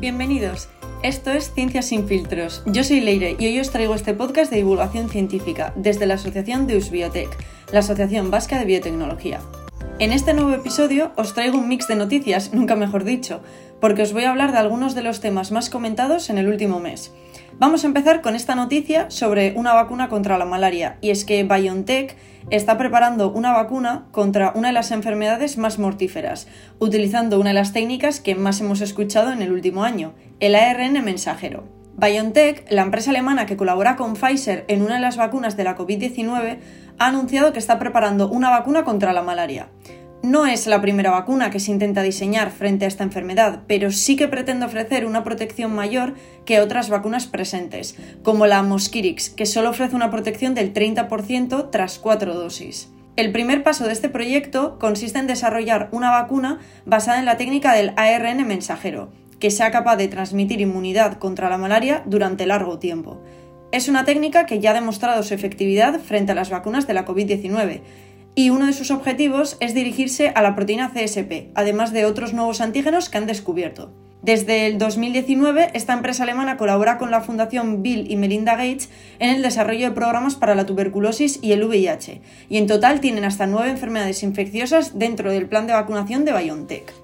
Bienvenidos. Esto es Ciencias sin filtros. Yo soy Leire y hoy os traigo este podcast de divulgación científica desde la Asociación de Usbiotec, la Asociación Vasca de Biotecnología. En este nuevo episodio os traigo un mix de noticias, nunca mejor dicho, porque os voy a hablar de algunos de los temas más comentados en el último mes. Vamos a empezar con esta noticia sobre una vacuna contra la malaria, y es que BioNTech está preparando una vacuna contra una de las enfermedades más mortíferas, utilizando una de las técnicas que más hemos escuchado en el último año, el ARN mensajero. BioNTech, la empresa alemana que colabora con Pfizer en una de las vacunas de la COVID-19, ha anunciado que está preparando una vacuna contra la malaria. No es la primera vacuna que se intenta diseñar frente a esta enfermedad, pero sí que pretende ofrecer una protección mayor que otras vacunas presentes, como la Mosquirix, que solo ofrece una protección del 30% tras cuatro dosis. El primer paso de este proyecto consiste en desarrollar una vacuna basada en la técnica del ARN mensajero, que sea capaz de transmitir inmunidad contra la malaria durante largo tiempo. Es una técnica que ya ha demostrado su efectividad frente a las vacunas de la COVID-19 y uno de sus objetivos es dirigirse a la proteína CSP, además de otros nuevos antígenos que han descubierto. Desde el 2019, esta empresa alemana colabora con la Fundación Bill y Melinda Gates en el desarrollo de programas para la tuberculosis y el VIH, y en total tienen hasta nueve enfermedades infecciosas dentro del plan de vacunación de BioNTech.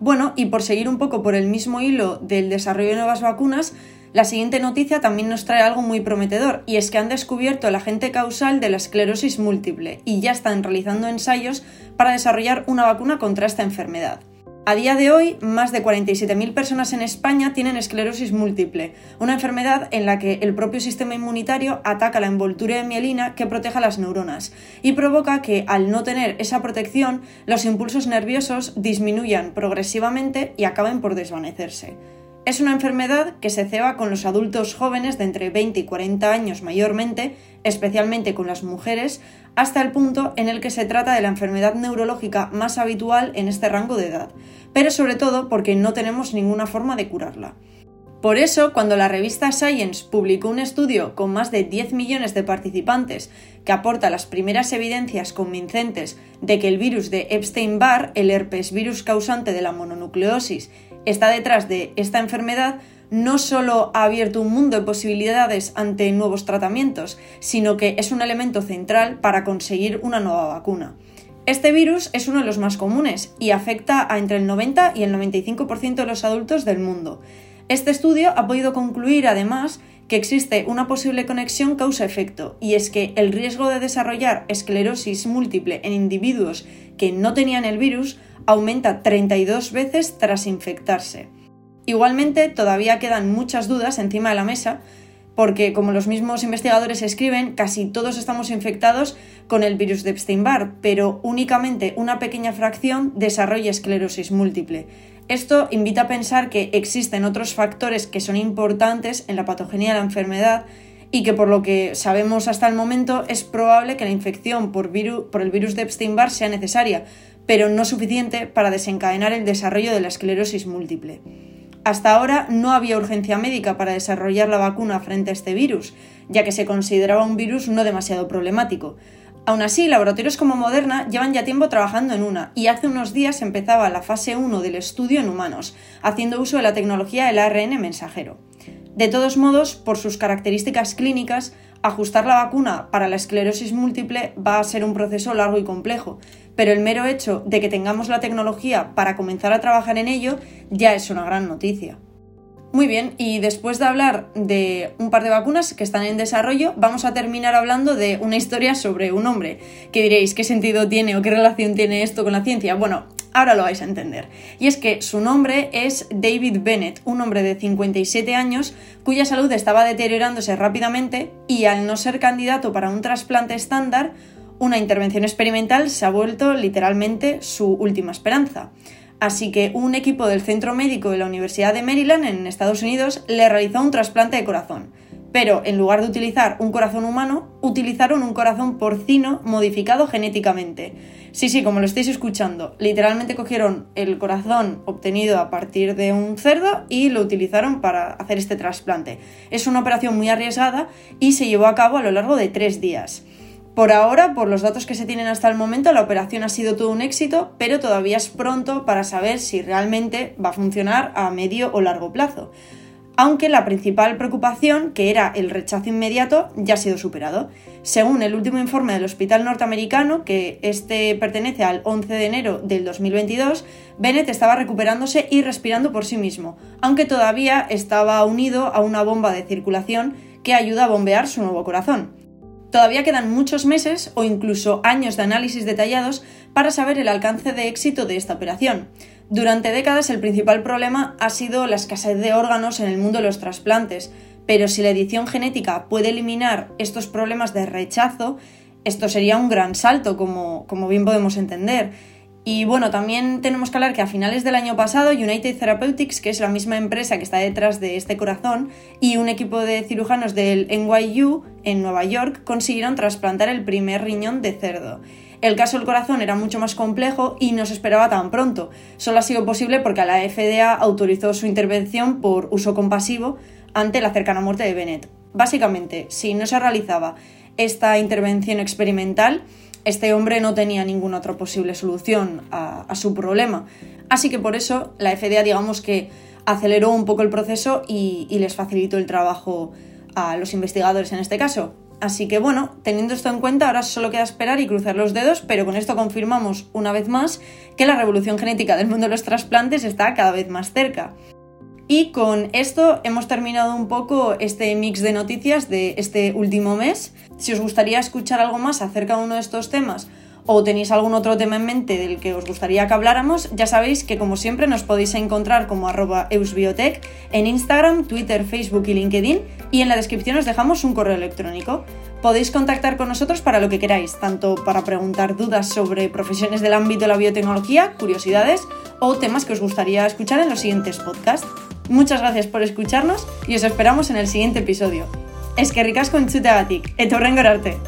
Bueno, y por seguir un poco por el mismo hilo del desarrollo de nuevas vacunas, la siguiente noticia también nos trae algo muy prometedor, y es que han descubierto el agente causal de la esclerosis múltiple y ya están realizando ensayos para desarrollar una vacuna contra esta enfermedad. A día de hoy, más de 47.000 personas en España tienen esclerosis múltiple, una enfermedad en la que el propio sistema inmunitario ataca la envoltura de mielina que protege las neuronas y provoca que, al no tener esa protección, los impulsos nerviosos disminuyan progresivamente y acaben por desvanecerse. Es una enfermedad que se ceba con los adultos jóvenes de entre 20 y 40 años mayormente, especialmente con las mujeres, hasta el punto en el que se trata de la enfermedad neurológica más habitual en este rango de edad, pero sobre todo porque no tenemos ninguna forma de curarla. Por eso, cuando la revista Science publicó un estudio con más de 10 millones de participantes que aporta las primeras evidencias convincentes de que el virus de Epstein-Barr, el herpes virus causante de la mononucleosis, está detrás de esta enfermedad no solo ha abierto un mundo de posibilidades ante nuevos tratamientos, sino que es un elemento central para conseguir una nueva vacuna. Este virus es uno de los más comunes y afecta a entre el 90 y el 95% de los adultos del mundo. Este estudio ha podido concluir además que existe una posible conexión causa-efecto, y es que el riesgo de desarrollar esclerosis múltiple en individuos que no tenían el virus aumenta 32 veces tras infectarse. Igualmente, todavía quedan muchas dudas encima de la mesa, porque como los mismos investigadores escriben, casi todos estamos infectados con el virus de Epstein-Barr, pero únicamente una pequeña fracción desarrolla esclerosis múltiple. Esto invita a pensar que existen otros factores que son importantes en la patogenia de la enfermedad y que por lo que sabemos hasta el momento es probable que la infección por, por el virus de Epstein-Barr sea necesaria, pero no suficiente para desencadenar el desarrollo de la esclerosis múltiple. Hasta ahora no había urgencia médica para desarrollar la vacuna frente a este virus, ya que se consideraba un virus no demasiado problemático. Aún así, laboratorios como Moderna llevan ya tiempo trabajando en una, y hace unos días empezaba la fase 1 del estudio en humanos, haciendo uso de la tecnología del ARN mensajero. De todos modos, por sus características clínicas, ajustar la vacuna para la esclerosis múltiple va a ser un proceso largo y complejo, pero el mero hecho de que tengamos la tecnología para comenzar a trabajar en ello ya es una gran noticia. Muy bien, y después de hablar de un par de vacunas que están en desarrollo, vamos a terminar hablando de una historia sobre un hombre. Que diréis, ¿qué sentido tiene o qué relación tiene esto con la ciencia? Bueno, ahora lo vais a entender. Y es que su nombre es David Bennett, un hombre de 57 años cuya salud estaba deteriorándose rápidamente y al no ser candidato para un trasplante estándar, una intervención experimental se ha vuelto literalmente su última esperanza. Así que un equipo del Centro Médico de la Universidad de Maryland en Estados Unidos le realizó un trasplante de corazón. Pero en lugar de utilizar un corazón humano, utilizaron un corazón porcino modificado genéticamente. Sí, sí, como lo estáis escuchando, literalmente cogieron el corazón obtenido a partir de un cerdo y lo utilizaron para hacer este trasplante. Es una operación muy arriesgada y se llevó a cabo a lo largo de tres días. Por ahora, por los datos que se tienen hasta el momento, la operación ha sido todo un éxito, pero todavía es pronto para saber si realmente va a funcionar a medio o largo plazo. Aunque la principal preocupación, que era el rechazo inmediato, ya ha sido superado. Según el último informe del Hospital Norteamericano, que este pertenece al 11 de enero del 2022, Bennett estaba recuperándose y respirando por sí mismo, aunque todavía estaba unido a una bomba de circulación que ayuda a bombear su nuevo corazón. Todavía quedan muchos meses o incluso años de análisis detallados para saber el alcance de éxito de esta operación. Durante décadas el principal problema ha sido la escasez de órganos en el mundo de los trasplantes, pero si la edición genética puede eliminar estos problemas de rechazo, esto sería un gran salto, como, como bien podemos entender. Y bueno, también tenemos que hablar que a finales del año pasado United Therapeutics, que es la misma empresa que está detrás de este corazón, y un equipo de cirujanos del NYU en Nueva York consiguieron trasplantar el primer riñón de cerdo. El caso del corazón era mucho más complejo y no se esperaba tan pronto. Solo ha sido posible porque la FDA autorizó su intervención por uso compasivo ante la cercana muerte de Bennett. Básicamente, si no se realizaba esta intervención experimental, este hombre no tenía ninguna otra posible solución a, su problema. Así que por eso la FDA, digamos que aceleró un poco el proceso y, y les facilitó el trabajo a los investigadores en este caso. Así que bueno, teniendo esto en cuenta, ahora solo queda esperar y cruzar los dedos, pero con esto confirmamos una vez más que la revolución genética del mundo de los trasplantes está cada vez más cerca. Y con esto hemos terminado un poco este mix de noticias de este último mes. Si os gustaría escuchar algo más acerca de uno de estos temas o tenéis algún otro tema en mente del que os gustaría que habláramos, ya sabéis que como siempre nos podéis encontrar como eusbiotech en Instagram, Twitter, Facebook y LinkedIn y en la descripción os dejamos un correo electrónico. Podéis contactar con nosotros para lo que queráis, tanto para preguntar dudas sobre profesiones del ámbito de la biotecnología, curiosidades o temas que os gustaría escuchar en los siguientes podcasts. Muchas gracias por escucharnos y os esperamos en el siguiente episodio. Es que ricasco en etorren gorarte.